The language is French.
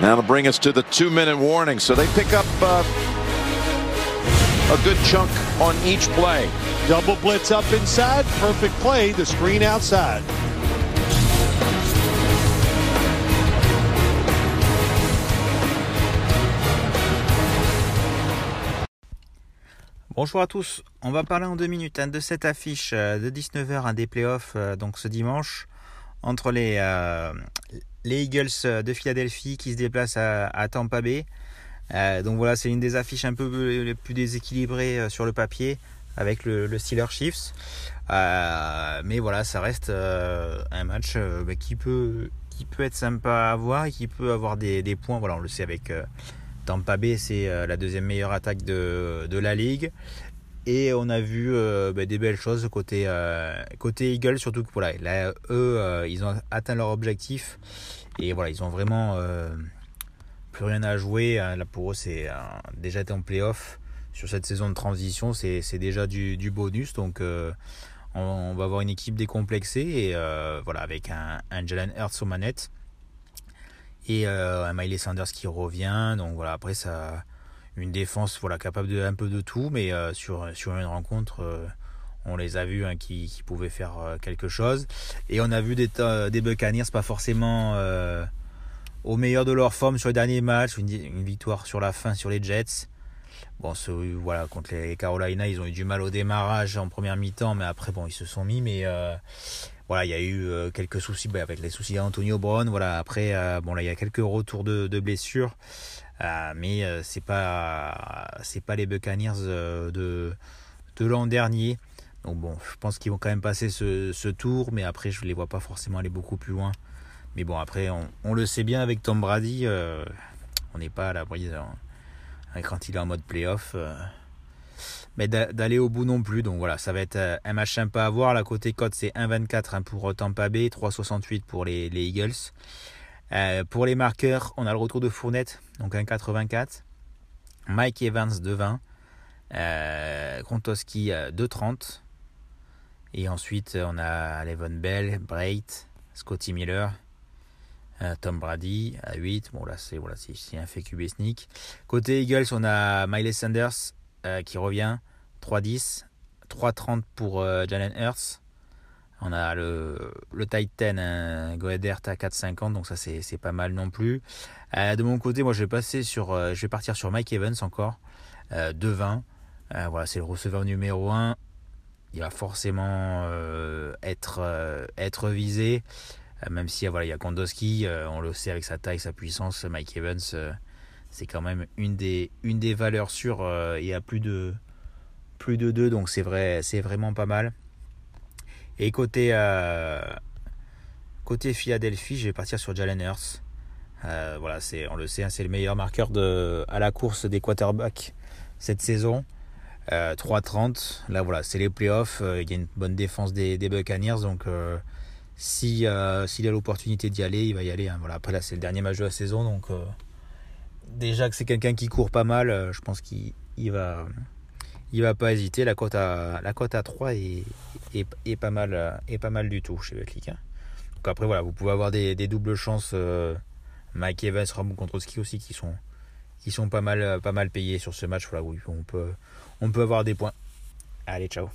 That'll bring us to the two-minute warning. So they pick up uh, a good chunk on each play. Double blitz up inside. Perfect play. The screen outside. Bonjour à tous, on va parler en deux minutes hein, de cette affiche euh, de 19h un des playoffs euh, donc ce dimanche entre les, euh, les Eagles de Philadelphie qui se déplacent à, Tampa Bay. donc voilà, c'est une des affiches un peu les plus déséquilibrées sur le papier avec le, le Steelers Chiefs. mais voilà, ça reste un match bah, qui, peut, qui peut être sympa à voir et qui peut avoir des, points. Voilà, on le sait avec Tampa Bay, c'est euh, la deuxième meilleure attaque de, la ligue. Et on a vu euh, bah, des belles choses côté, euh, côté Eagles, surtout que voilà, là, eux, ils ont atteint leur objectif. Et voilà, ils ont vraiment plus rien à jouer. Là, pour eux, c'est déjà été en playoff. Sur cette saison de transition, c'est déjà du, du, bonus. Donc, on, va avoir une équipe décomplexée. Et voilà, avec un, un Jalen Hurts aux manettes et euh, un Miley Sanders qui revient. Donc voilà, après ça, une défense voilà capable de un peu de tout, mais euh, sur une rencontre, euh, on les a vus hein, qui, pouvaient faire quelque chose. Et on a vu des des Buccaneers pas forcément au meilleur de leur forme sur les derniers matchs, une, une victoire sur la fin sur les Jets. Bon, ce, voilà, contre les Carolina, ils ont eu du mal au démarrage en première mi-temps, mais après, bon, ils se sont mis. Mais voilà, il y a eu euh, quelques soucis bah, avec les soucis d'Antonio Brown. Voilà, après, euh, bon là, il y a quelques retours de, blessures, euh, mais c'est pas pas les Buccaneers de de l'an dernier. Donc bon, je pense qu'ils vont quand même passer ce, tour, mais après, je les vois pas forcément aller beaucoup plus loin. Mais bon, après, on, le sait bien avec Tom Brady, on n'est pas à l'abri quand il est en mode playoff mais d'aller au bout non plus. Donc voilà, ça va être euh, un match sympa à voir. La côté cote, c'est 1,24 hein, pour Tampa Bay, 3,68 pour les, les Eagles. Euh, pour les marqueurs, on a le retour de Fournette, donc 1,84. Mike Evans, 2,20. Euh, Krontowski, 2,30. Et ensuite, on a Levon Bell, Brait, Scotty Miller, euh, Tom Brady à 8. Bon, là, c'est voilà, un fait QB sneak. Côté Eagles, on a Miles Sanders euh, qui revient. 3-10. 3-30 pour euh, Jalen Hurts. On a le, le Titan hein, Goedert à 4,50, donc ça c'est pas mal non plus. Euh, de mon côté, moi je vais passer sur, je vais partir sur Mike Evans encore, 2,20. voilà, c'est le receveur numéro 1. Il va forcément être, être visé, même si voilà, il y a Kondowski, on le sait avec sa taille, sa puissance, Mike Evans c'est quand même une des, valeurs sûres. Euh, il y a plus de, plus de 2, donc c'est vrai, c'est vraiment pas mal. Et côté, euh, côté Philadelphie, je vais partir sur Jalen Hurts. Euh, voilà, c'est, on le sait, hein, c'est le meilleur marqueur de, à la course des quarterbacks cette saison. 3-30, là voilà, c'est les playoffs. il y a une bonne défense des, des Buccaneers, donc si, s'il a l'opportunité d'y aller, il va y aller. Hein. Voilà, après là, c'est le dernier match de la saison, donc déjà que c'est quelqu'un qui court pas mal, euh, je pense qu'il va, il va pas hésiter. La cote à, la cote à 3 est, est, pas mal, euh, est pas mal du tout chez Betclic. Hein. Donc après, voilà, vous pouvez avoir des, doubles chances. Euh, Mike Evans, Ramon contre ski aussi qui sont, qui sont pas mal, pas mal payés sur ce match. Voilà, on peut, on peut avoir des points. Allez, ciao.